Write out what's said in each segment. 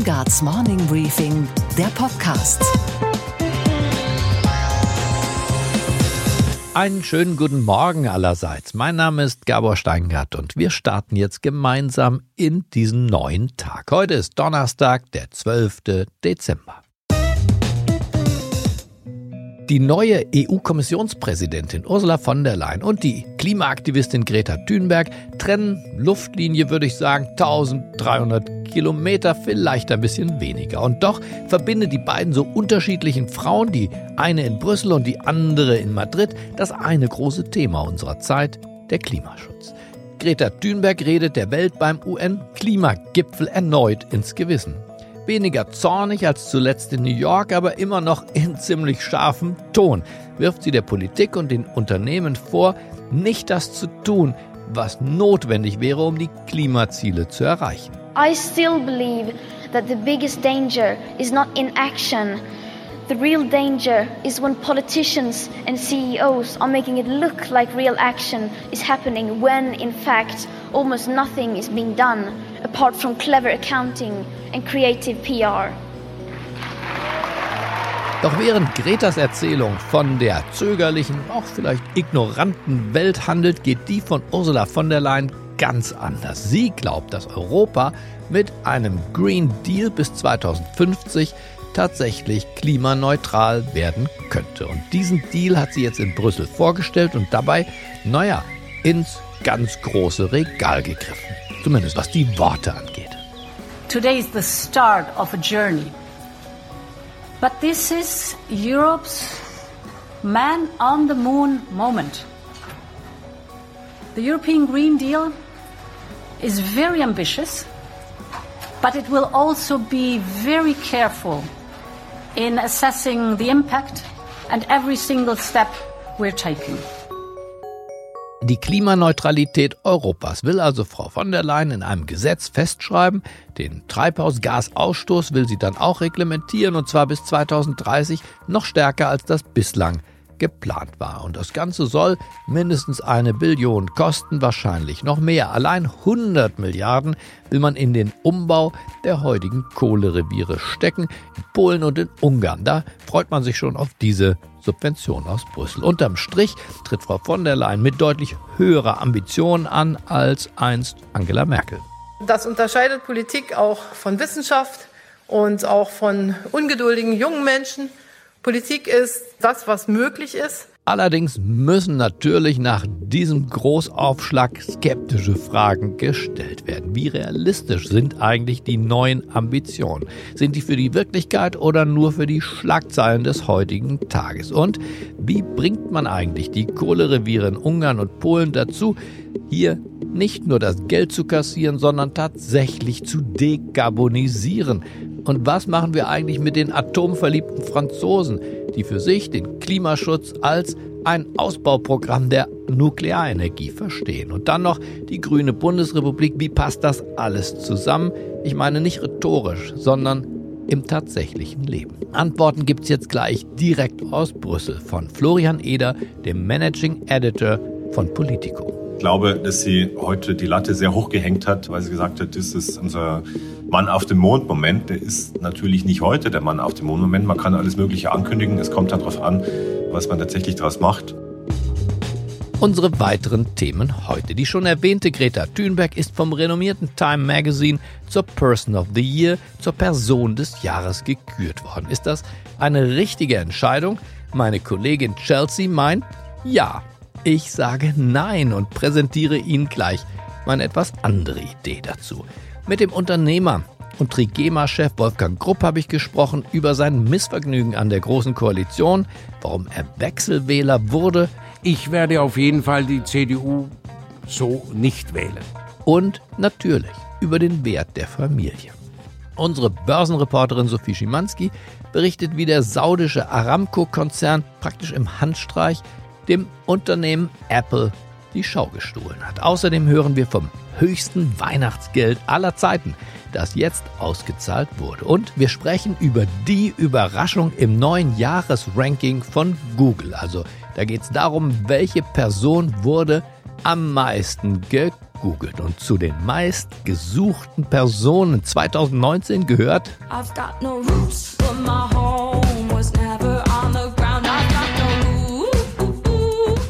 Steingarts Morning Briefing, der Podcast. Einen schönen guten Morgen allerseits. Mein Name ist Gabor Steingart und wir starten jetzt gemeinsam in diesen neuen Tag. Heute ist Donnerstag, der 12. Dezember. Die neue EU-Kommissionspräsidentin Ursula von der Leyen und die Klimaaktivistin Greta Thunberg trennen Luftlinie, würde ich sagen, 1300 Kilometer, vielleicht ein bisschen weniger. Und doch verbindet die beiden so unterschiedlichen Frauen, die eine in Brüssel und die andere in Madrid, das eine große Thema unserer Zeit, der Klimaschutz. Greta Thunberg redet der Welt beim UN-Klimagipfel erneut ins Gewissen weniger zornig als zuletzt in New York, aber immer noch in ziemlich scharfem Ton wirft sie der Politik und den Unternehmen vor, nicht das zu tun, was notwendig wäre, um die Klimaziele zu erreichen. I still believe that the biggest danger is not inaction. The real danger is when politicians and CEOs are making it look like real action is happening when in fact almost nothing is being done apart from clever accounting and creative PR. Doch während Gretas Erzählung von der zögerlichen, auch vielleicht ignoranten Welt handelt, geht die von Ursula von der Leyen ganz anders. Sie glaubt, dass Europa mit einem Green Deal bis 2050 tatsächlich klimaneutral werden könnte. Und diesen Deal hat sie jetzt in Brüssel vorgestellt und dabei, naja, ins ganz große Regal gegriffen. Zumindest was die Worte angeht. Today is the start of a journey. But this is Europe's man on the moon moment. The European Green Deal is very ambitious, but it will also be very careful in assessing the impact and every single step we're taking. Die Klimaneutralität Europas will also Frau von der Leyen in einem Gesetz festschreiben. Den Treibhausgasausstoß will sie dann auch reglementieren und zwar bis 2030 noch stärker als das bislang geplant war. Und das Ganze soll mindestens eine Billion kosten, wahrscheinlich noch mehr. Allein 100 Milliarden will man in den Umbau der heutigen Kohlereviere stecken, in Polen und in Ungarn. Da freut man sich schon auf diese Subvention aus Brüssel. Unterm Strich tritt Frau von der Leyen mit deutlich höherer Ambition an als einst Angela Merkel. Das unterscheidet Politik auch von Wissenschaft und auch von ungeduldigen jungen Menschen. Politik ist das, was möglich ist. Allerdings müssen natürlich nach diesem Großaufschlag skeptische Fragen gestellt werden. Wie realistisch sind eigentlich die neuen Ambitionen? Sind die für die Wirklichkeit oder nur für die Schlagzeilen des heutigen Tages? Und wie bringt man eigentlich die Kohlereviere in Ungarn und Polen dazu, hier nicht nur das Geld zu kassieren, sondern tatsächlich zu dekarbonisieren? Und was machen wir eigentlich mit den atomverliebten Franzosen, die für sich den Klimaschutz als ein Ausbauprogramm der Nuklearenergie verstehen? Und dann noch die grüne Bundesrepublik. Wie passt das alles zusammen? Ich meine nicht rhetorisch, sondern im tatsächlichen Leben. Antworten gibt es jetzt gleich direkt aus Brüssel von Florian Eder, dem Managing Editor von Politico. Ich glaube, dass sie heute die Latte sehr hoch gehängt hat, weil sie gesagt hat, das ist unser Mann auf dem Mond-Moment. Der ist natürlich nicht heute der Mann auf dem Mond-Moment. Man kann alles Mögliche ankündigen. Es kommt darauf an, was man tatsächlich daraus macht. Unsere weiteren Themen heute. Die schon erwähnte Greta Thunberg ist vom renommierten Time Magazine zur Person of the Year, zur Person des Jahres gekürt worden. Ist das eine richtige Entscheidung? Meine Kollegin Chelsea meint, ja. Ich sage nein und präsentiere Ihnen gleich meine etwas andere Idee dazu. Mit dem Unternehmer und Trigema-Chef Wolfgang Grupp habe ich gesprochen über sein Missvergnügen an der Großen Koalition, warum er Wechselwähler wurde. Ich werde auf jeden Fall die CDU so nicht wählen. Und natürlich über den Wert der Familie. Unsere Börsenreporterin Sophie Schimanski berichtet, wie der saudische Aramco-Konzern praktisch im Handstreich dem Unternehmen Apple die Schau gestohlen hat. Außerdem hören wir vom höchsten Weihnachtsgeld aller Zeiten, das jetzt ausgezahlt wurde. Und wir sprechen über die Überraschung im neuen Jahresranking von Google. Also da geht es darum, welche Person wurde am meisten gegoogelt und zu den meistgesuchten Personen 2019 gehört I've got no roots, but my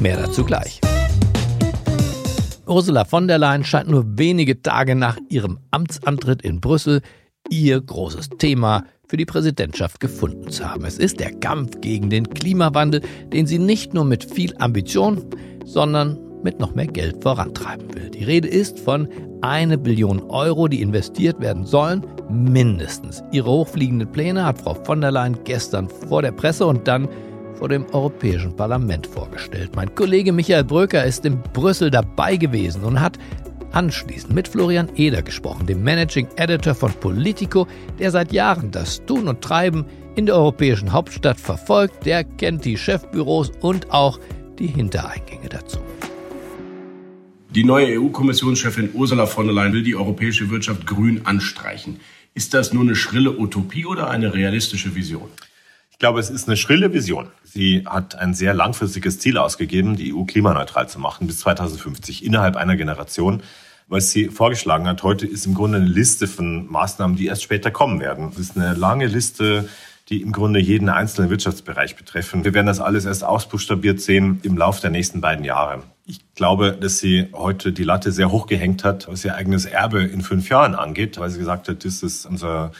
Mehr dazu gleich. Ursula von der Leyen scheint nur wenige Tage nach ihrem Amtsantritt in Brüssel ihr großes Thema für die Präsidentschaft gefunden zu haben. Es ist der Kampf gegen den Klimawandel, den sie nicht nur mit viel Ambition, sondern mit noch mehr Geld vorantreiben will. Die Rede ist von eine Billion Euro, die investiert werden sollen, mindestens. Ihre hochfliegenden Pläne hat Frau von der Leyen gestern vor der Presse und dann vor dem Europäischen Parlament vorgestellt. Mein Kollege Michael Bröker ist in Brüssel dabei gewesen und hat anschließend mit Florian Eder gesprochen, dem Managing Editor von Politico, der seit Jahren das Tun und Treiben in der europäischen Hauptstadt verfolgt. Der kennt die Chefbüros und auch die Hintereingänge dazu. Die neue EU-Kommissionschefin Ursula von der Leyen will die europäische Wirtschaft grün anstreichen. Ist das nur eine schrille Utopie oder eine realistische Vision? Ich glaube, es ist eine schrille Vision. Sie hat ein sehr langfristiges Ziel ausgegeben, die EU klimaneutral zu machen bis 2050 innerhalb einer Generation. Was sie vorgeschlagen hat heute, ist im Grunde eine Liste von Maßnahmen, die erst später kommen werden. Es ist eine lange Liste, die im Grunde jeden einzelnen Wirtschaftsbereich betreffen. Wir werden das alles erst ausbuchstabiert sehen im Laufe der nächsten beiden Jahre. Ich glaube, dass sie heute die Latte sehr hoch gehängt hat, was ihr eigenes Erbe in fünf Jahren angeht, weil sie gesagt hat, das ist unser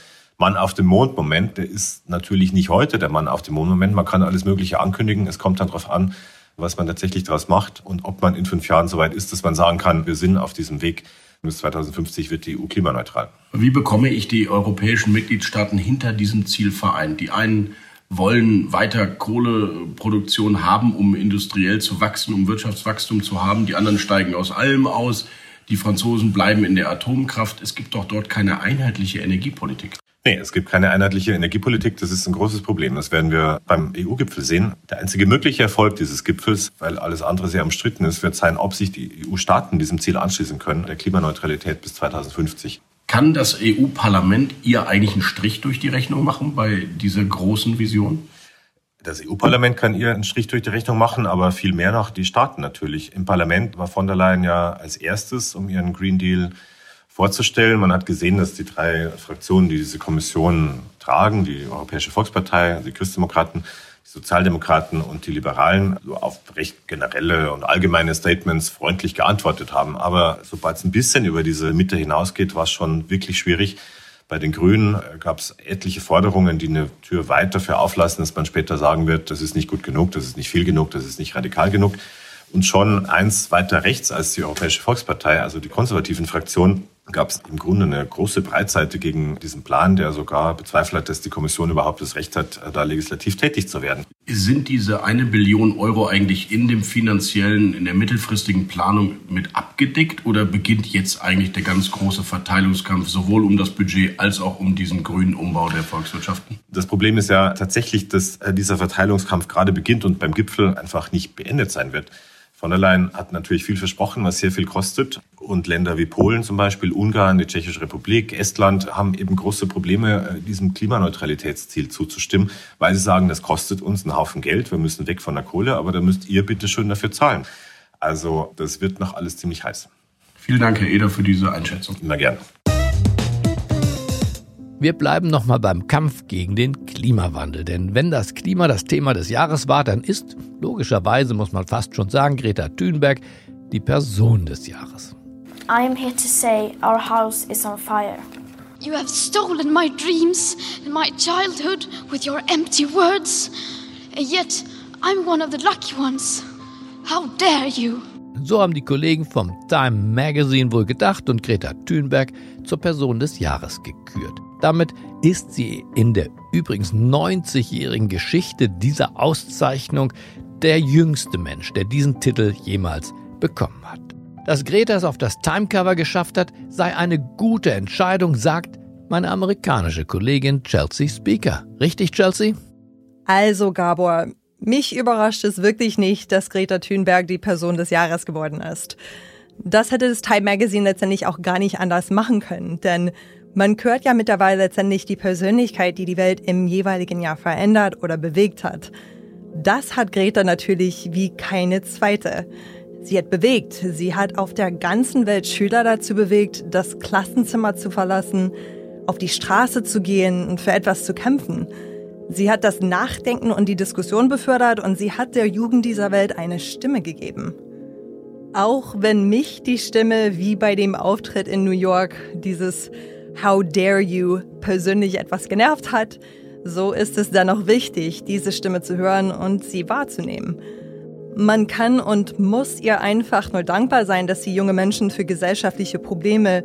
Mann auf dem Mond-Moment. Der ist natürlich nicht heute der Mann auf dem Mond-Moment. Man kann alles Mögliche ankündigen. Es kommt dann darauf an, was man tatsächlich daraus macht und ob man in fünf Jahren soweit ist, dass man sagen kann, wir sind auf diesem Weg. Bis 2050 wird die EU klimaneutral. Wie bekomme ich die europäischen Mitgliedstaaten hinter diesem Ziel vereint? Die einen wollen weiter Kohleproduktion haben, um industriell zu wachsen, um Wirtschaftswachstum zu haben. Die anderen steigen aus allem aus. Die Franzosen bleiben in der Atomkraft. Es gibt doch dort keine einheitliche Energiepolitik. Nee, es gibt keine einheitliche Energiepolitik. Das ist ein großes Problem. Das werden wir beim EU-Gipfel sehen. Der einzige mögliche Erfolg dieses Gipfels, weil alles andere sehr umstritten ist, wird sein, ob sich die EU-Staaten diesem Ziel anschließen können, der Klimaneutralität bis 2050. Kann das EU-Parlament ihr eigentlich einen Strich durch die Rechnung machen bei dieser großen Vision? Das EU-Parlament kann ihr einen Strich durch die Rechnung machen, aber viel mehr noch die Staaten natürlich. Im Parlament war von der Leyen ja als erstes um ihren Green Deal vorzustellen. Man hat gesehen, dass die drei Fraktionen, die diese Kommission tragen, die Europäische Volkspartei, die Christdemokraten, die Sozialdemokraten und die Liberalen, auf recht generelle und allgemeine Statements freundlich geantwortet haben. Aber sobald es ein bisschen über diese Mitte hinausgeht, war es schon wirklich schwierig. Bei den Grünen gab es etliche Forderungen, die eine Tür weit dafür auflassen, dass man später sagen wird, das ist nicht gut genug, das ist nicht viel genug, das ist nicht radikal genug. Und schon eins weiter rechts als die Europäische Volkspartei, also die konservativen Fraktionen, gab es im Grunde eine große Breitseite gegen diesen Plan, der sogar bezweifelt hat, dass die Kommission überhaupt das Recht hat, da legislativ tätig zu werden. Sind diese eine Billion Euro eigentlich in dem finanziellen, in der mittelfristigen Planung mit abgedeckt oder beginnt jetzt eigentlich der ganz große Verteilungskampf sowohl um das Budget als auch um diesen grünen Umbau der Volkswirtschaften? Das Problem ist ja tatsächlich, dass dieser Verteilungskampf gerade beginnt und beim Gipfel einfach nicht beendet sein wird. Von der Leyen hat natürlich viel versprochen, was sehr viel kostet. Und Länder wie Polen zum Beispiel, Ungarn, die Tschechische Republik, Estland haben eben große Probleme, äh, diesem Klimaneutralitätsziel zuzustimmen, weil sie sagen, das kostet uns einen Haufen Geld, wir müssen weg von der Kohle, aber da müsst ihr bitte schön dafür zahlen. Also das wird noch alles ziemlich heiß. Vielen Dank, Herr Eder, für diese Einschätzung. Immer gerne. Wir bleiben nochmal beim Kampf gegen den Klimawandel. Denn wenn das Klima das Thema des Jahres war, dann ist, logischerweise muss man fast schon sagen, Greta Thunberg die Person des Jahres. I am here to say our house is on fire. You have stolen my dreams and my childhood with your empty words. And yet, I'm one of the lucky ones. How dare you? So haben die Kollegen vom Time Magazine wohl gedacht und Greta Thunberg zur Person des Jahres gekürt. Damit ist sie in der übrigens 90-jährigen Geschichte dieser Auszeichnung der jüngste Mensch, der diesen Titel jemals bekommen hat. Dass Greta es auf das Timecover geschafft hat, sei eine gute Entscheidung, sagt meine amerikanische Kollegin Chelsea Speaker. Richtig, Chelsea? Also, Gabor, mich überrascht es wirklich nicht, dass Greta Thunberg die Person des Jahres geworden ist. Das hätte das Time Magazine letztendlich auch gar nicht anders machen können, denn man hört ja mittlerweile letztendlich die Persönlichkeit, die die Welt im jeweiligen Jahr verändert oder bewegt hat. Das hat Greta natürlich wie keine zweite. Sie hat bewegt. Sie hat auf der ganzen Welt Schüler dazu bewegt, das Klassenzimmer zu verlassen, auf die Straße zu gehen und für etwas zu kämpfen. Sie hat das Nachdenken und die Diskussion befördert und sie hat der Jugend dieser Welt eine Stimme gegeben. Auch wenn mich die Stimme wie bei dem Auftritt in New York, dieses How dare you, persönlich etwas genervt hat, so ist es dennoch wichtig, diese Stimme zu hören und sie wahrzunehmen. Man kann und muss ihr einfach nur dankbar sein, dass sie junge Menschen für gesellschaftliche Probleme,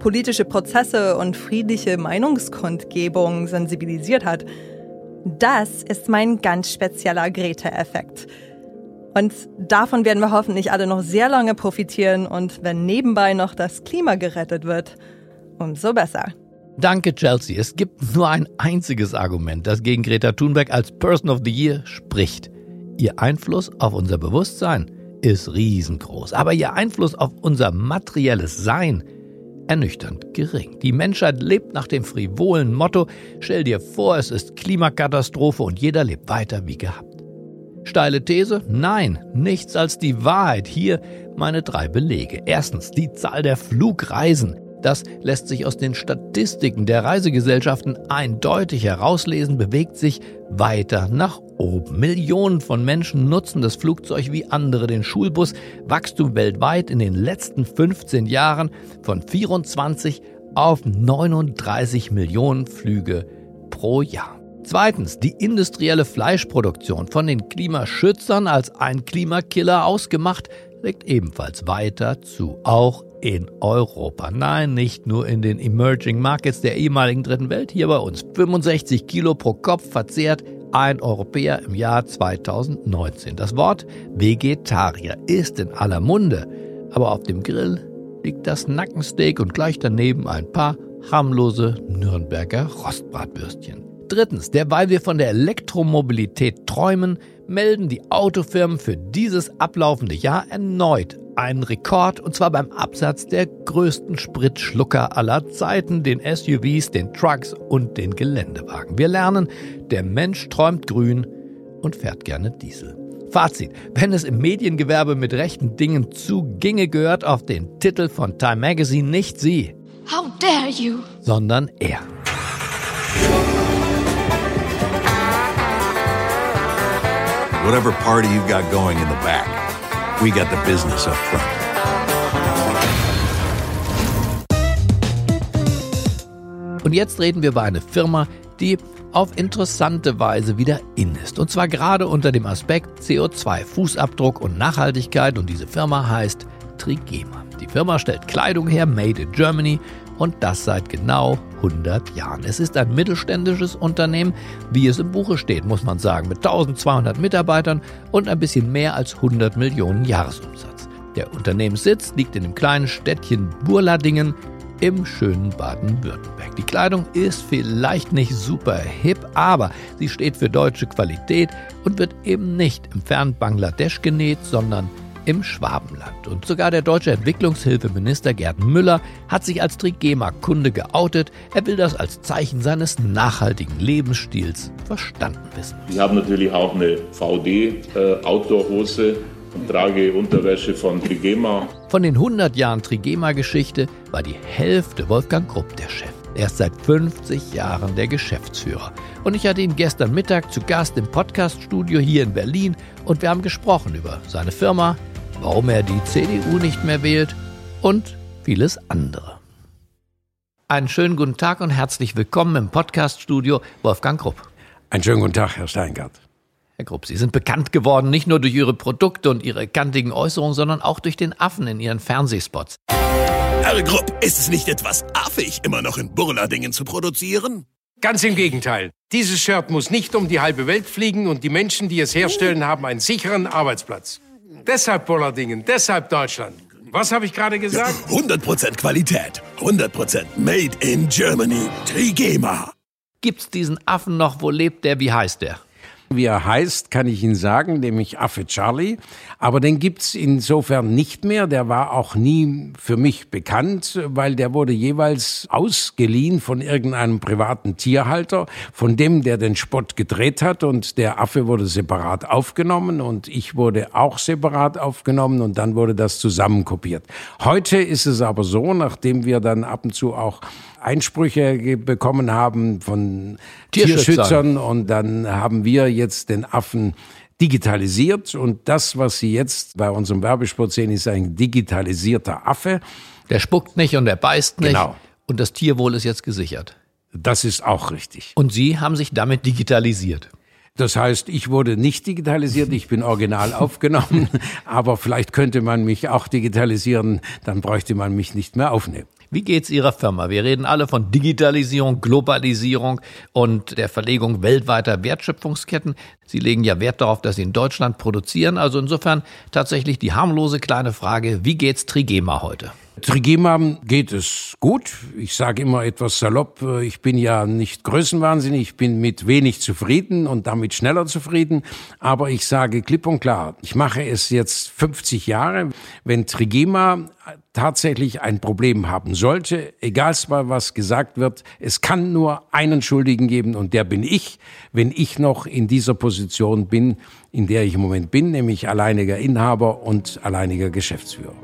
politische Prozesse und friedliche Meinungskundgebung sensibilisiert hat. Das ist mein ganz spezieller Greta-Effekt. Und davon werden wir hoffentlich alle noch sehr lange profitieren und wenn nebenbei noch das Klima gerettet wird, umso besser. Danke, Chelsea. Es gibt nur ein einziges Argument, das gegen Greta Thunberg als Person of the Year spricht. Ihr Einfluss auf unser Bewusstsein ist riesengroß, aber ihr Einfluss auf unser materielles Sein ernüchternd gering. Die Menschheit lebt nach dem frivolen Motto, stell dir vor, es ist Klimakatastrophe und jeder lebt weiter wie gehabt. Steile These? Nein, nichts als die Wahrheit. Hier meine drei Belege. Erstens, die Zahl der Flugreisen. Das lässt sich aus den Statistiken der Reisegesellschaften eindeutig herauslesen, bewegt sich weiter nach oben. Millionen von Menschen nutzen das Flugzeug wie andere den Schulbus. Wachstum weltweit in den letzten 15 Jahren von 24 auf 39 Millionen Flüge pro Jahr. Zweitens, die industrielle Fleischproduktion von den Klimaschützern als ein Klimakiller ausgemacht, legt ebenfalls weiter zu, auch in Europa. Nein, nicht nur in den Emerging Markets der ehemaligen Dritten Welt, hier bei uns. 65 Kilo pro Kopf verzehrt ein Europäer im Jahr 2019. Das Wort Vegetarier ist in aller Munde, aber auf dem Grill liegt das Nackensteak und gleich daneben ein paar harmlose Nürnberger Rostbratwürstchen. Drittens, derweil wir von der Elektromobilität träumen, melden die Autofirmen für dieses ablaufende Jahr erneut einen Rekord, und zwar beim Absatz der größten Spritschlucker aller Zeiten, den SUVs, den Trucks und den Geländewagen. Wir lernen, der Mensch träumt grün und fährt gerne Diesel. Fazit, wenn es im Mediengewerbe mit rechten Dingen zuginge, gehört auf den Titel von Time Magazine nicht sie, How dare you? sondern er. Whatever party you've got going in the back, we got the business up front. Und jetzt reden wir über eine Firma, die auf interessante Weise wieder in ist. Und zwar gerade unter dem Aspekt CO2, Fußabdruck und Nachhaltigkeit. Und diese Firma heißt Trigema. Die Firma stellt Kleidung her, made in Germany. Und das seit genau 100 Jahren. Es ist ein mittelständisches Unternehmen, wie es im Buche steht, muss man sagen, mit 1200 Mitarbeitern und ein bisschen mehr als 100 Millionen Jahresumsatz. Der Unternehmenssitz liegt in dem kleinen Städtchen Burladingen im schönen Baden-Württemberg. Die Kleidung ist vielleicht nicht super hip, aber sie steht für deutsche Qualität und wird eben nicht im fernen Bangladesch genäht, sondern im Schwabenland. Und sogar der deutsche Entwicklungshilfeminister Gerd Müller hat sich als Trigema-Kunde geoutet. Er will das als Zeichen seines nachhaltigen Lebensstils verstanden wissen. Ich habe natürlich auch eine VD-Outdoor-Hose und trage Unterwäsche von Trigema. Von den 100 Jahren Trigema-Geschichte war die Hälfte Wolfgang Krupp der Chef. Er ist seit 50 Jahren der Geschäftsführer. Und ich hatte ihn gestern Mittag zu Gast im Podcaststudio hier in Berlin und wir haben gesprochen über seine Firma, warum er die CDU nicht mehr wählt und vieles andere. Einen schönen guten Tag und herzlich willkommen im Podcaststudio Wolfgang Krupp. Einen schönen guten Tag, Herr Steingart. Herr Krupp, Sie sind bekannt geworden nicht nur durch Ihre Produkte und Ihre kantigen Äußerungen, sondern auch durch den Affen in Ihren Fernsehspots. Herr Grupp, ist es nicht etwas affig, immer noch in Burladingen zu produzieren? Ganz im Gegenteil. Dieses Shirt muss nicht um die halbe Welt fliegen und die Menschen, die es herstellen, haben einen sicheren Arbeitsplatz. Deshalb Burladingen, deshalb Deutschland. Was habe ich gerade gesagt? 100% Qualität, 100% Made in Germany. Trigema. Gibt's diesen Affen noch? Wo lebt der? Wie heißt der? Wie er heißt, kann ich Ihnen sagen, nämlich Affe Charlie. Aber den gibt's insofern nicht mehr. Der war auch nie für mich bekannt, weil der wurde jeweils ausgeliehen von irgendeinem privaten Tierhalter, von dem, der den Spott gedreht hat. Und der Affe wurde separat aufgenommen und ich wurde auch separat aufgenommen und dann wurde das zusammenkopiert. Heute ist es aber so, nachdem wir dann ab und zu auch Einsprüche bekommen haben von Tierschützern. Tierschützern und dann haben wir jetzt den Affen digitalisiert und das, was Sie jetzt bei unserem Werbespot sehen, ist ein digitalisierter Affe. Der spuckt nicht und der beißt nicht. Genau. Und das Tierwohl ist jetzt gesichert. Das ist auch richtig. Und Sie haben sich damit digitalisiert. Das heißt, ich wurde nicht digitalisiert, ich bin original aufgenommen, aber vielleicht könnte man mich auch digitalisieren, dann bräuchte man mich nicht mehr aufnehmen. Wie geht's Ihrer Firma? Wir reden alle von Digitalisierung, Globalisierung und der Verlegung weltweiter Wertschöpfungsketten. Sie legen ja Wert darauf, dass Sie in Deutschland produzieren. Also insofern tatsächlich die harmlose kleine Frage, wie geht's Trigema heute? Trigema geht es gut. Ich sage immer etwas salopp, äh, ich bin ja nicht größenwahnsinnig, ich bin mit wenig zufrieden und damit schneller zufrieden. Aber ich sage klipp und klar, ich mache es jetzt 50 Jahre. Wenn Trigema tatsächlich ein Problem haben sollte, egal was gesagt wird, es kann nur einen Schuldigen geben und der bin ich, wenn ich noch in dieser Position bin, in der ich im Moment bin, nämlich alleiniger Inhaber und alleiniger Geschäftsführer.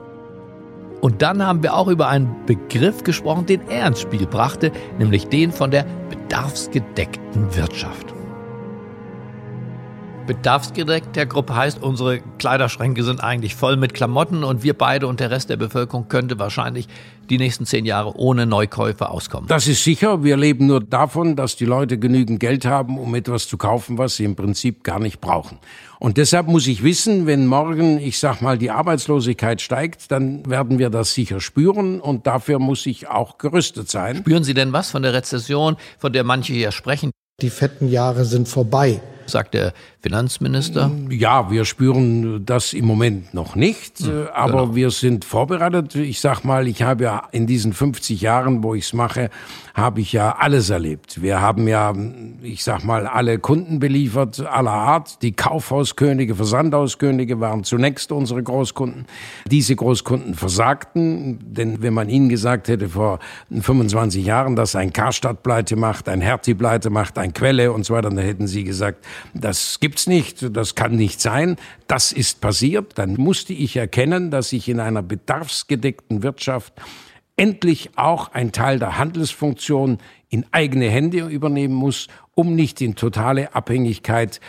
Und dann haben wir auch über einen Begriff gesprochen, den er ins Spiel brachte, nämlich den von der bedarfsgedeckten Wirtschaft. Bedarfsgedeckt der Gruppe heißt, unsere Kleiderschränke sind eigentlich voll mit Klamotten und wir beide und der Rest der Bevölkerung könnte wahrscheinlich die nächsten zehn Jahre ohne Neukäufe auskommen. Das ist sicher. Wir leben nur davon, dass die Leute genügend Geld haben, um etwas zu kaufen, was sie im Prinzip gar nicht brauchen. Und deshalb muss ich wissen, wenn morgen, ich sag mal, die Arbeitslosigkeit steigt, dann werden wir das sicher spüren und dafür muss ich auch gerüstet sein. Spüren Sie denn was von der Rezession, von der manche hier sprechen? Die fetten Jahre sind vorbei. Sagt der Finanzminister. Ja, wir spüren das im Moment noch nicht, äh, aber wir sind vorbereitet. Ich sag mal, ich habe ja in diesen 50 Jahren, wo ich es mache, habe ich ja alles erlebt. Wir haben ja, ich sag mal, alle Kunden beliefert, aller Art. Die Kaufhauskönige, Versandhauskönige waren zunächst unsere Großkunden. Diese Großkunden versagten, denn wenn man ihnen gesagt hätte vor 25 Jahren, dass ein Karstadt pleite macht, ein Hertie pleite macht, ein Quelle und so weiter, dann hätten sie gesagt, das gibt's nicht, das kann nicht sein. Das ist passiert. Dann musste ich erkennen, dass ich in einer bedarfsgedeckten Wirtschaft endlich auch ein Teil der Handelsfunktion in eigene Hände übernehmen muss, um nicht in totale Abhängigkeit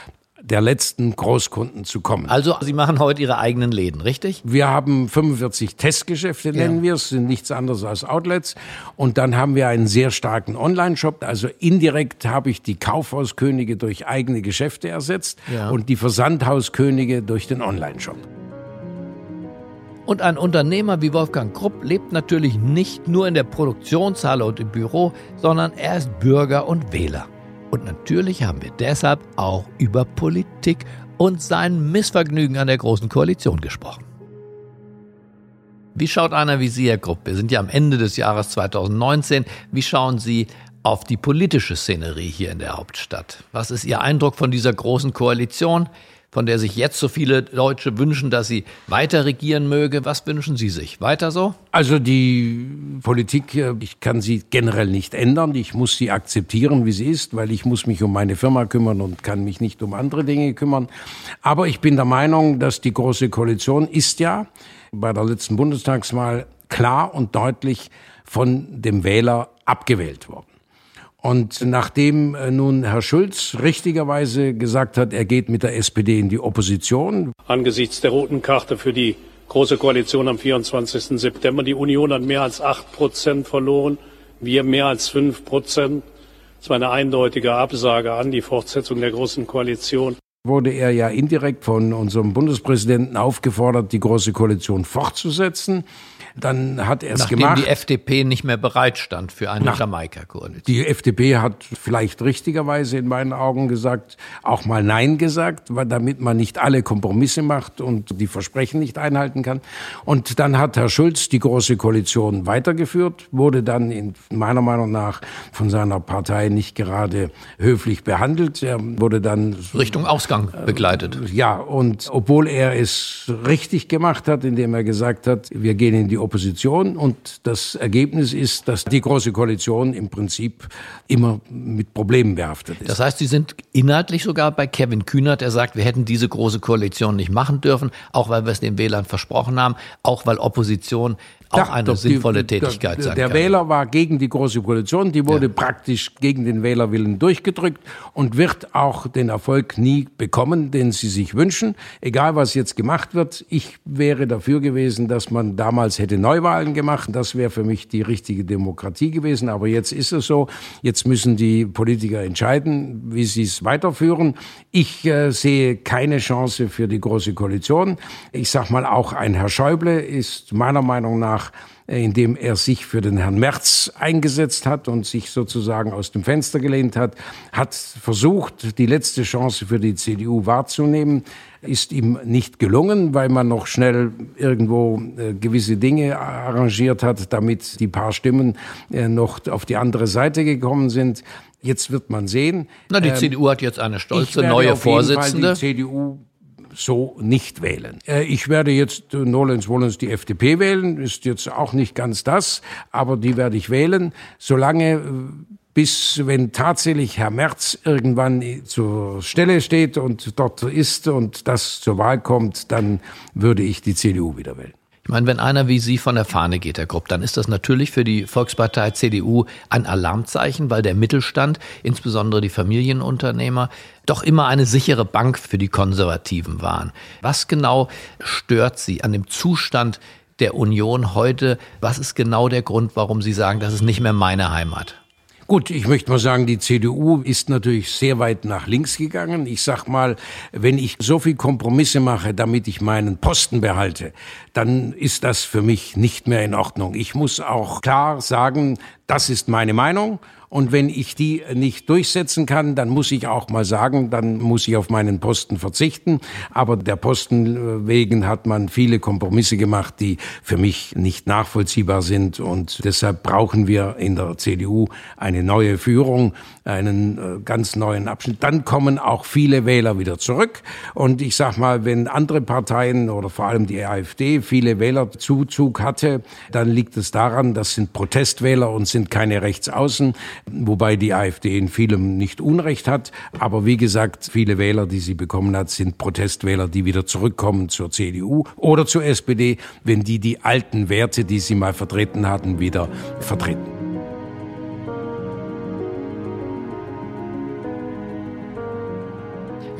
der letzten Großkunden zu kommen. Also Sie machen heute Ihre eigenen Läden, richtig? Wir haben 45 Testgeschäfte, nennen wir es, sind nichts anderes als Outlets. Und dann haben wir einen sehr starken Online-Shop. Also indirekt habe ich die Kaufhauskönige durch eigene Geschäfte ersetzt Ja. und die Versandhauskönige durch den Online-Shop. Und ein Unternehmer wie Wolfgang Krupp lebt natürlich nicht nur in der Produktionshalle und im Büro, sondern er ist Bürger und Wähler. Und natürlich haben wir deshalb auch über Politik und sein Missvergnügen an der Großen Koalition gesprochen. Wie schaut einer wie Sie, Herr Krupp? Wir sind ja am Ende des Jahres 2019. Wie schauen Sie auf die politische Szenerie hier in der Hauptstadt? Was ist Ihr Eindruck von dieser Großen Koalition, von der sich jetzt so viele Deutsche wünschen, dass sie weiter regieren möge? Was wünschen Sie sich? Weiter so? Also die Politik, äh, ich kann sie generell nicht ändern. Ich muss sie akzeptieren, wie sie ist, weil ich muss mich um meine Firma kümmern und kann mich nicht um andere Dinge kümmern. Aber ich bin der Meinung, dass die Große Koalition ist ja bei der letzten Bundestagswahl klar und deutlich von dem Wähler abgewählt worden. Und nachdem äh, nun Herr Schulz richtigerweise gesagt hat, er geht mit der SPD in die Opposition, Angesichts der roten Karte für die Große Koalition am 24. September. Die Union hat mehr als acht Prozent verloren, wir mehr als fünf Prozent. Das war eine eindeutige Absage an die Fortsetzung der Großen Koalition. wurde er ja indirekt von unserem Bundespräsidenten aufgefordert, die Große Koalition fortzusetzen. Dann hat er es gemacht. die FDP nicht mehr bereit stand für eine Jamaika-Koalition. Die FDP hat vielleicht richtigerweise in meinen Augen gesagt, auch mal Nein gesagt, weil damit man nicht alle Kompromisse macht und die Versprechen nicht einhalten kann. Und dann hat Herr Schulz die Große Koalition weitergeführt, wurde dann in meiner Meinung nach von seiner Partei nicht gerade höflich behandelt. Er wurde dann Richtung Ausgang begleitet. ja, und obwohl er es richtig gemacht hat, indem er gesagt hat, wir gehen in die Opposition und das Ergebnis ist, dass die Große Koalition im Prinzip immer mit Problemen behaftet ist. Das heißt, Sie sind inhaltlich sogar bei Kevin Kühnert, der sagt, wir hätten diese große Koalition nicht machen dürfen, auch weil wir es den Wählern versprochen haben, auch weil Opposition auch Ja, eine doch, die- sinnvolle der- Tätigkeit sein Der kann. Wähler war gegen die Große Koalition, die wurde praktisch gegen den Wählerwillen durchgedrückt und wird auch den Erfolg nie bekommen, den sie sich wünschen. Egal, was jetzt gemacht wird, ich wäre dafür gewesen, dass man damals hätte Neuwahlen gemacht. Das wäre für mich die richtige Demokratie gewesen. Aber jetzt ist es so. Jetzt müssen die Politiker entscheiden, wie sie es weiterführen. Ich äh, sehe keine Chance für die Große Koalition. Ich sag mal, auch ein Herr Schäuble ist meiner Meinung nach äh, indem er sich für den Herrn Merz eingesetzt hat und sich sozusagen aus dem Fenster gelehnt hat, hat versucht, die letzte Chance für die CDU wahrzunehmen, ist ihm nicht gelungen, weil man noch schnell irgendwo äh, gewisse Dinge arrangiert hat, damit die paar Stimmen äh, noch auf die andere Seite gekommen sind. Jetzt wird man sehen. Na, die Ähm, CDU hat jetzt eine stolze neue jeden Fall Vorsitzende. Die CDU so nicht wählen. Äh, Ich werde jetzt äh, nolens wollens die FDP wählen, ist jetzt auch nicht ganz das, aber die werde ich wählen, solange äh, bis wenn tatsächlich Herr Merz irgendwann zur Stelle steht und dort ist und das zur Wahl kommt, dann würde ich die CDU wieder wählen. Ich meine, wenn einer wie Sie von der Fahne geht, Herr Grupp, dann ist das natürlich für die Volkspartei CDU ein Alarmzeichen, weil der Mittelstand, insbesondere die Familienunternehmer, doch immer eine sichere Bank für die Konservativen waren. Was genau stört Sie an dem Zustand der Union heute? Was ist genau der Grund, warum Sie sagen, das ist nicht mehr meine Heimat? Gut, ich möchte mal sagen, die CDU ist natürlich sehr weit nach links gegangen. Ich sag mal, wenn ich so viel Kompromisse mache, damit ich meinen Posten behalte, dann ist das für mich nicht mehr in Ordnung. Ich muss auch klar sagen, das ist meine Meinung. Und wenn ich die nicht durchsetzen kann, dann muss ich auch mal sagen, dann muss ich auf meinen Posten verzichten. Aber der Posten äh, wegen hat man viele Kompromisse gemacht, die für mich nicht nachvollziehbar sind. Und deshalb brauchen wir in der CDU eine neue Führung, einen äh, ganz neuen Abschnitt. Dann kommen auch viele Wähler wieder zurück. Und ich sag mal, wenn andere Parteien oder vor allem die AfD viele Wählerzuzug hatte, dann liegt es daran, das sind Protestwähler und sind keine Rechtsaußen, wobei die AfD in vielem nicht Unrecht hat. Aber wie gesagt, viele Wähler, die sie bekommen hat, sind Protestwähler, die wieder zurückkommen zur CDU oder zur SPD, wenn die die alten Werte, die sie mal vertreten hatten, wieder vertreten.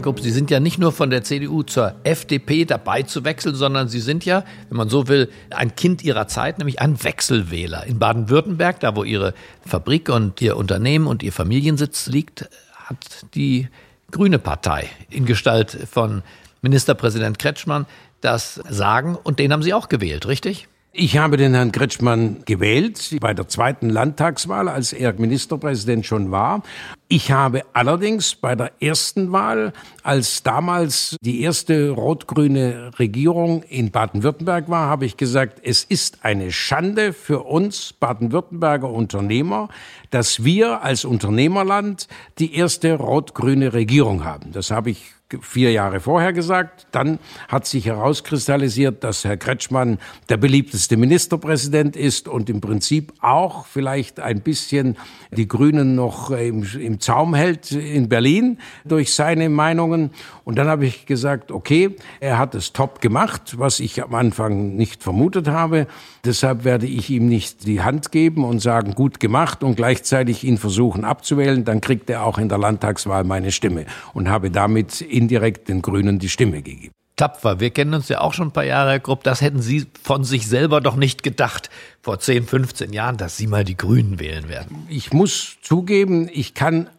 Grupp, Sie sind ja nicht nur von der CDU zur FDP dabei zu wechseln, sondern Sie sind ja, wenn man so will, ein Kind Ihrer Zeit, nämlich ein Wechselwähler. In Baden-Württemberg, da wo Ihre Fabrik und Ihr Unternehmen und Ihr Familiensitz liegt, hat die Grüne Partei in Gestalt von Ministerpräsident Kretschmann das Sagen und den haben Sie auch gewählt, richtig? Ich habe den Herrn Kretschmann gewählt bei der zweiten Landtagswahl, als er Ministerpräsident schon war. Ich habe allerdings bei der ersten Wahl, als damals die erste rot-grüne Regierung in Baden-Württemberg war, habe ich gesagt, es ist eine Schande für uns Baden-Württemberger Unternehmer, dass wir als Unternehmerland die erste rot-grüne Regierung haben. Das habe ich vier Jahre vorher gesagt. Dann hat sich herauskristallisiert, dass Herr Kretschmann der beliebteste Ministerpräsident ist und im Prinzip auch vielleicht ein bisschen die Grünen noch im, im Zaum hält in Berlin durch seine Meinungen. Und dann habe ich gesagt, okay, er hat es top gemacht, was ich am Anfang nicht vermutet habe. Deshalb werde ich ihm nicht die Hand geben und sagen, gut gemacht und gleichzeitig ihn versuchen abzuwählen. Dann kriegt er auch in der Landtagswahl meine Stimme und habe damit indirekt den Grünen die Stimme gegeben. Tapfer, wir kennen uns ja auch schon ein paar Jahre, Herr Grupp. Das hätten Sie von sich selber doch nicht gedacht vor 10, 15 Jahren, dass Sie mal die Grünen wählen werden. Ich muss zugeben, ich kann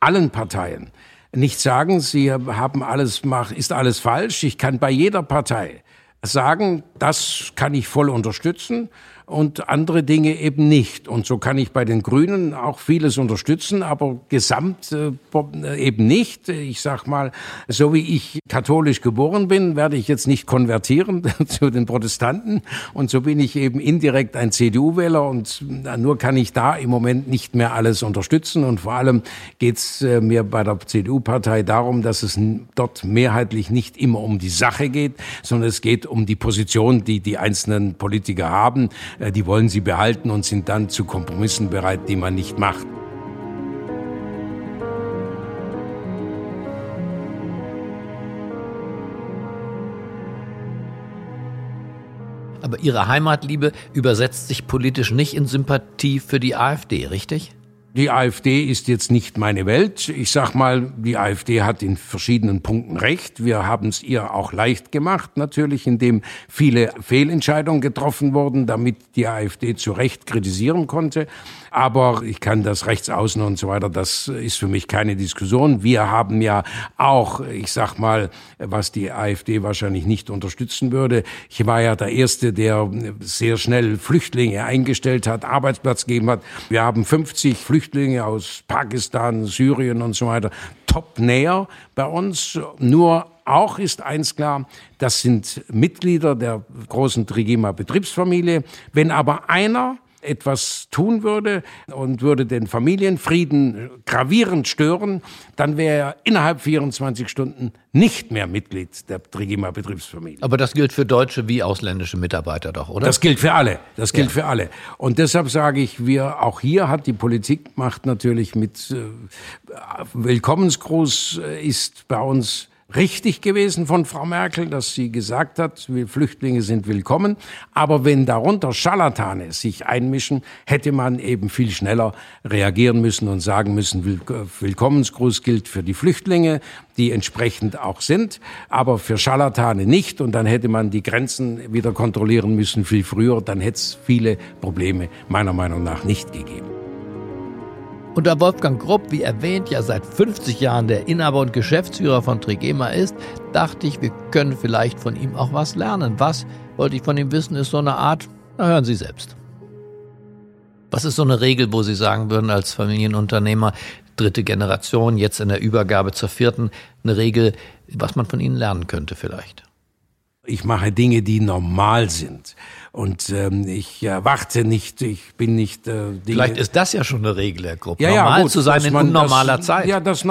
allen Parteien nicht sagen, sie haben alles, ist alles falsch. Ich kann bei jeder Partei sagen, das kann ich voll unterstützen und andere Dinge eben nicht. Und so kann ich bei den Grünen auch vieles unterstützen, aber gesamt äh, eben nicht. Ich sag mal, so wie ich katholisch geboren bin, werde ich jetzt nicht konvertieren zu den Protestanten. Und so bin ich eben indirekt ein CDU-Wähler und nur kann ich da im Moment nicht mehr alles unterstützen. Und vor allem geht es mir bei der CDU-Partei darum, dass es dort mehrheitlich nicht immer um die Sache geht, sondern es geht um die Position, die die einzelnen Politiker haben. Äh, Die wollen sie behalten und sind dann zu Kompromissen bereit, die man nicht macht. Aber Ihre Heimatliebe übersetzt sich politisch nicht in Sympathie für die AfD, richtig? Die AfD ist jetzt nicht meine Welt. Ich sag mal, die AfD hat in verschiedenen Punkten recht. Wir haben es ihr auch leicht gemacht, natürlich, indem viele Fehlentscheidungen getroffen wurden, damit die AfD zu Recht kritisieren konnte. Aber ich kann das Rechtsaußen und so weiter, das ist für mich keine Diskussion. Wir haben ja auch, ich sag mal, was die AfD wahrscheinlich nicht unterstützen würde. Ich war ja der Erste, der sehr schnell Flüchtlinge eingestellt hat, Arbeitsplatz gegeben hat. Wir haben 50 Flüchtlinge aus Pakistan, Syrien und so weiter top näher bei uns. Nur auch ist eins klar, das sind Mitglieder der großen Trigema Betriebsfamilie. Wenn aber einer etwas tun würde und würde den Familienfrieden gravierend stören, dann wäre er innerhalb 24 Stunden nicht mehr Mitglied der Trigema Betriebsfamilie. Aber das gilt für deutsche wie ausländische Mitarbeiter doch, oder? Das gilt für alle. Das gilt Ja. für alle. Und deshalb sage ich, wir auch hier hat die Politik macht natürlich mit äh, Willkommensgruß äh, ist bei uns richtig gewesen von Frau Merkel, dass sie gesagt hat, Flüchtlinge sind willkommen. Aber wenn darunter Scharlatane sich einmischen, hätte man eben viel schneller reagieren müssen und sagen müssen, Will Willkommensgruß gilt für die Flüchtlinge, die entsprechend auch sind, aber für Scharlatane nicht. Und dann hätte man die Grenzen wieder kontrollieren müssen viel früher. Dann hätte es viele Probleme meiner Meinung nach nicht gegeben. Und da Wolfgang Grupp, wie erwähnt, ja seit 50 Jahren der Inhaber und Geschäftsführer von Trigema ist, dachte ich, wir können vielleicht von ihm auch was lernen. Was, wollte ich von ihm wissen, ist so eine Art, na hören Sie selbst. Was ist so eine Regel, wo Sie sagen würden, als Familienunternehmer, dritte Generation, jetzt in der Übergabe zur vierten, eine Regel, was man von Ihnen lernen könnte vielleicht? Ich mache Dinge, die normal sind. Und ähm, ich erwarte nicht, ich bin nicht. Äh, Dinge Vielleicht ist das ja schon eine Regel, Herr Grupp. ja, Normal ja, gut, zu sein in man unnormaler das, Zeit. Ja, dass,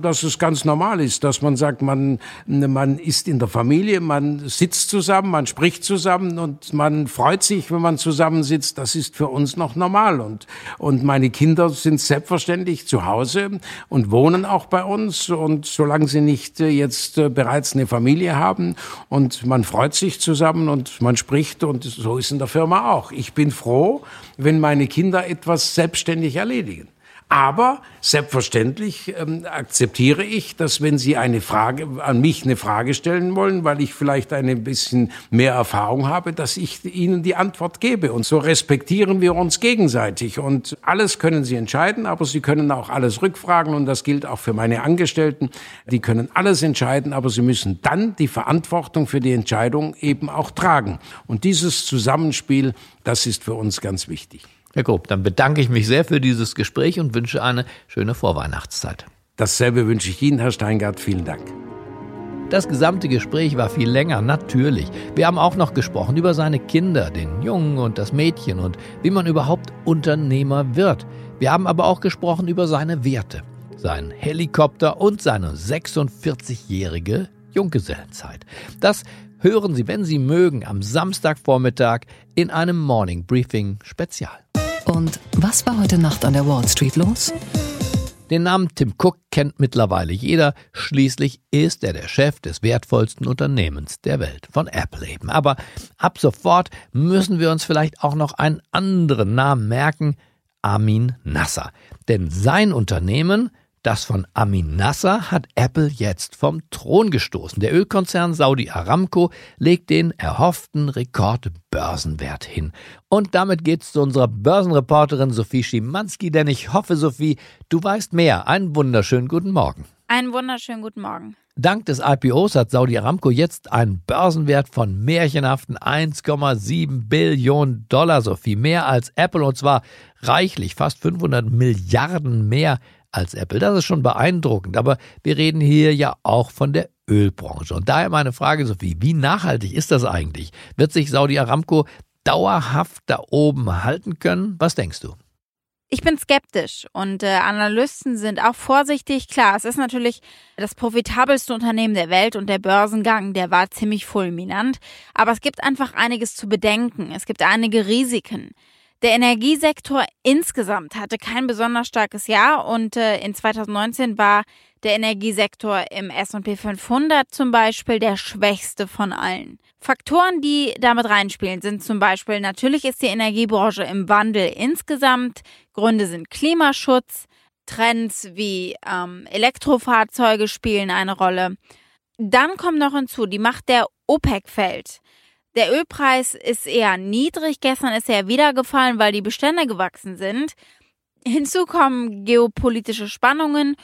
dass es ganz normal ist, dass man sagt, man, man ist in der Familie, man sitzt zusammen, man spricht zusammen und man freut sich, wenn man zusammensitzt. Das ist für uns noch normal. Und, und meine Kinder sind selbstverständlich zu Hause und wohnen auch bei uns. Und solange sie nicht äh, jetzt äh, bereits eine Familie haben und man freut sich zusammen und man spricht und so ist in der Firma auch. Ich bin froh, wenn meine Kinder etwas selbstständig erledigen. Aber selbstverständlich ähm, akzeptiere ich, dass wenn Sie eine Frage an mich eine Frage stellen wollen, weil ich vielleicht ein bisschen mehr Erfahrung habe, dass ich Ihnen die Antwort gebe. Und so respektieren wir uns gegenseitig. Und alles können Sie entscheiden, aber Sie können auch alles rückfragen. Und das gilt auch für meine Angestellten. Die können alles entscheiden, aber sie müssen dann die Verantwortung für die Entscheidung eben auch tragen. Und dieses Zusammenspiel, das ist für uns ganz wichtig. Herr Grupp, dann bedanke ich mich sehr für dieses Gespräch und wünsche eine schöne Vorweihnachtszeit. Dasselbe wünsche ich Ihnen, Herr Steingart. Vielen Dank. Das gesamte Gespräch war viel länger, natürlich. Wir haben auch noch gesprochen über seine Kinder, den Jungen und das Mädchen und wie man überhaupt Unternehmer wird. Wir haben aber auch gesprochen über seine Werte, seinen Helikopter und seine 46-jährige Junggesellenzeit. Das hören Sie, wenn Sie mögen, am Samstagvormittag in einem Morning Briefing Spezial. Und was war heute Nacht an der Wall Street los? Den Namen Tim Cook kennt mittlerweile jeder. Schließlich ist er der Chef des wertvollsten Unternehmens der Welt, von Apple eben. Aber ab sofort müssen wir uns vielleicht auch noch einen anderen Namen merken. Amin Nasser. Denn sein Unternehmen, das von Amin Nasser, hat Apple jetzt vom Thron gestoßen. Der Ölkonzern Saudi Aramco legt den erhofften Rekordbörsenwert hin. Und damit geht's zu unserer Börsenreporterin Sophie Schimanski, denn ich hoffe, Sophie, du weißt mehr. Einen wunderschönen guten Morgen. Einen wunderschönen guten Morgen. Dank des IPOs hat Saudi Aramco jetzt einen Börsenwert von märchenhaften 1,7 Billionen Dollar, so viel mehr als Apple und zwar reichlich, fast 500 Milliarden mehr als Apple. Das ist schon beeindruckend, aber wir reden hier ja auch von der Ölbranche. Und daher meine Frage, Sophie, wie nachhaltig ist das eigentlich? Wird sich Saudi Aramco dauerhaft da oben halten können? Was denkst du? Ich bin skeptisch und äh, Analysten sind auch vorsichtig. Klar, es ist natürlich das profitabelste Unternehmen der Welt und der Börsengang, der war ziemlich fulminant. Aber es gibt einfach einiges zu bedenken. Es gibt einige Risiken. Der Energiesektor insgesamt hatte kein besonders starkes Jahr und äh, in 2019 war der Energiesektor im S&P 500 zum Beispiel der schwächste von allen. Faktoren, die damit reinspielen, sind zum Beispiel, natürlich ist die Energiebranche im Wandel insgesamt. Gründe sind Klimaschutz, Trends wie ähm, Elektrofahrzeuge spielen eine Rolle. Dann kommt noch hinzu, die Macht der OPEC fällt. Der Ölpreis ist eher niedrig. Gestern ist er wieder gefallen, weil die Bestände gewachsen sind. Hinzu kommen geopolitische Spannungen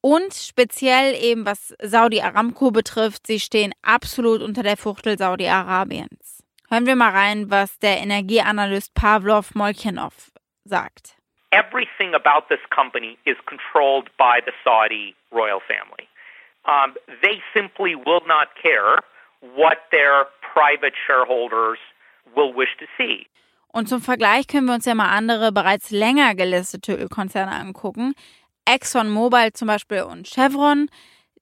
und speziell eben was Saudi Aramco betrifft, sie stehen absolut unter der Fuchtel Saudi-Arabiens. Hören wir mal rein, was der Energieanalyst Pavlov Molchanov sagt. Everything about this company is controlled by the Saudi royal family. Um, they simply will not care what their private shareholders will wish to see. Und zum Vergleich können wir uns ja mal andere bereits länger gelistete Ölkonzerne angucken. ExxonMobil zum Beispiel und Chevron.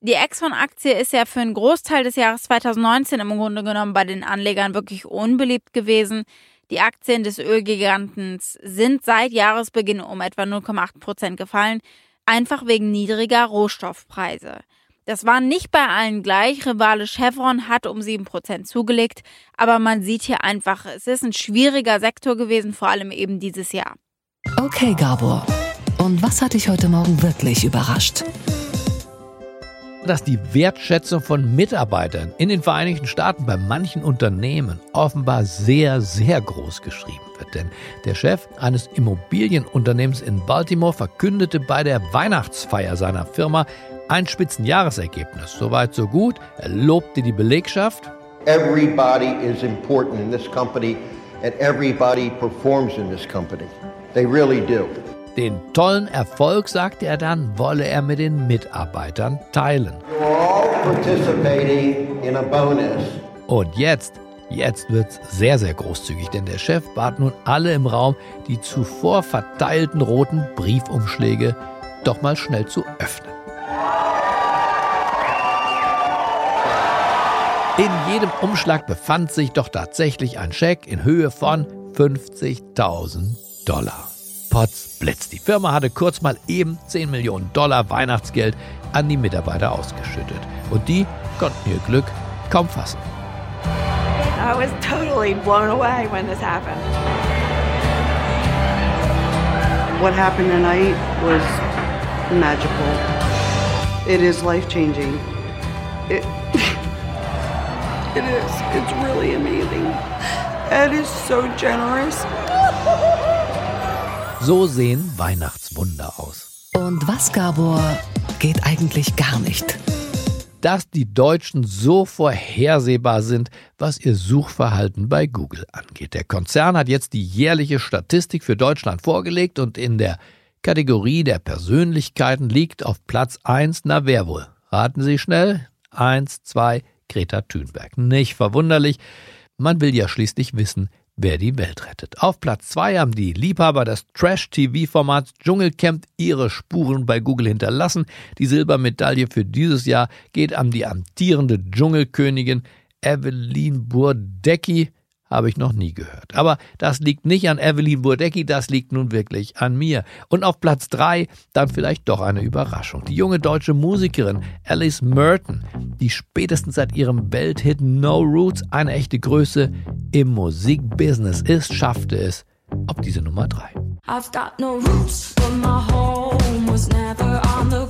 Die Exxon-Aktie ist ja für einen Großteil des Jahres 2019 im Grunde genommen bei den Anlegern wirklich unbeliebt gewesen. Die Aktien des Ölgigantens sind seit Jahresbeginn um etwa 0,8 Prozent gefallen, einfach wegen niedriger Rohstoffpreise. Das war nicht bei allen gleich. Rivale Chevron hat um 7% zugelegt, aber man sieht hier einfach, es ist ein schwieriger Sektor gewesen, vor allem eben dieses Jahr. Okay, Gabor. Und was hat dich heute Morgen wirklich überrascht? dass die Wertschätzung von Mitarbeitern in den Vereinigten Staaten bei manchen Unternehmen offenbar sehr, sehr groß geschrieben wird. Denn der Chef eines Immobilienunternehmens in Baltimore verkündete bei der Weihnachtsfeier seiner Firma ein Spitzenjahresergebnis. Soweit, so gut. Er lobte die Belegschaft. Everybody is important in this company and everybody performs in this company. They really do. Den tollen Erfolg, sagte er dann, wolle er mit den Mitarbeitern teilen. You're all participating in a bonus. Und jetzt, jetzt wird's sehr, sehr großzügig, denn der Chef bat nun alle im Raum, die zuvor verteilten roten Briefumschläge doch mal schnell zu öffnen. In jedem Umschlag befand sich doch tatsächlich ein Scheck in Höhe von 50.000 Dollar. Potz blitz. Die Firma hatte kurz mal eben 10 Millionen Dollar Weihnachtsgeld an die Mitarbeiter ausgeschüttet. Und die konnten ihr Glück kaum fassen. I was totally blown away when this happened. What happened tonight was magical. It is life changing. It, it is. It's really amazing. Ed is so generous. So sehen Weihnachtswunder aus. Und was, Gabor, geht eigentlich gar nicht? Dass die Deutschen so vorhersehbar sind, was ihr Suchverhalten bei Google angeht. Der Konzern hat jetzt die jährliche Statistik für Deutschland vorgelegt und in der Kategorie der Persönlichkeiten liegt auf Platz 1, na wer wohl? Raten Sie schnell. 1, 2, Greta Thunberg. Nicht verwunderlich. Man will ja schließlich wissen, wer die Welt rettet. Auf Platz 2 haben die Liebhaber des Trash-TV-Formats Dschungelcamp ihre Spuren bei Google hinterlassen. Die Silbermedaille für dieses Jahr geht an die amtierende Dschungelkönigin Evelyn Burdecki. Habe ich noch nie gehört. Aber das liegt nicht an Evelyn Burdecki, das liegt nun wirklich an mir. Und auf Platz 3 dann vielleicht doch eine Überraschung. Die junge deutsche Musikerin Alice Merton, die spätestens seit ihrem Welthit No Roots eine echte Größe im Musikbusiness ist, schaffte es auf diese Nummer 3. I've got no roots, but my home was never on the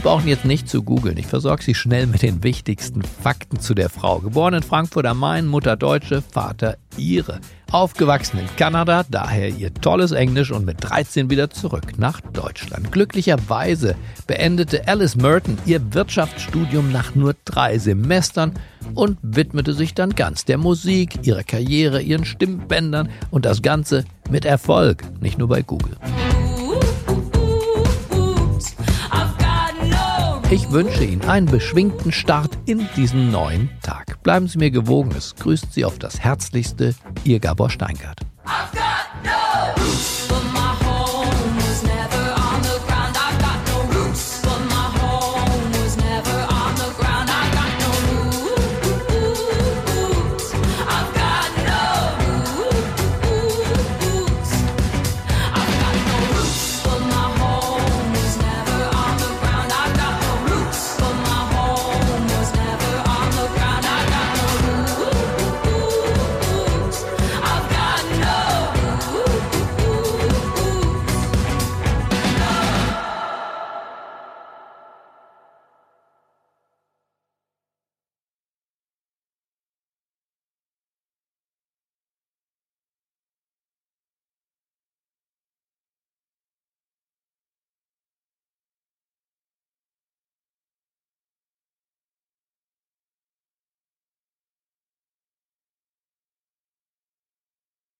Sie brauchen jetzt nicht zu googeln. Ich versorge Sie schnell mit den wichtigsten Fakten zu der Frau. Geboren in Frankfurt am Main, Mutter Deutsche, Vater Ihre. Aufgewachsen in Kanada, daher ihr tolles Englisch und mit 13 wieder zurück nach Deutschland. Glücklicherweise beendete Alice Merton ihr Wirtschaftsstudium nach nur drei Semestern und widmete sich dann ganz der Musik, ihrer Karriere, ihren Stimmbändern und das Ganze mit Erfolg, nicht nur bei Google. Ich wünsche Ihnen einen beschwingten Start in diesen neuen Tag. Bleiben Sie mir gewogen. Es grüßt Sie auf das Herzlichste, Ihr Gabor Steingart. I've got no.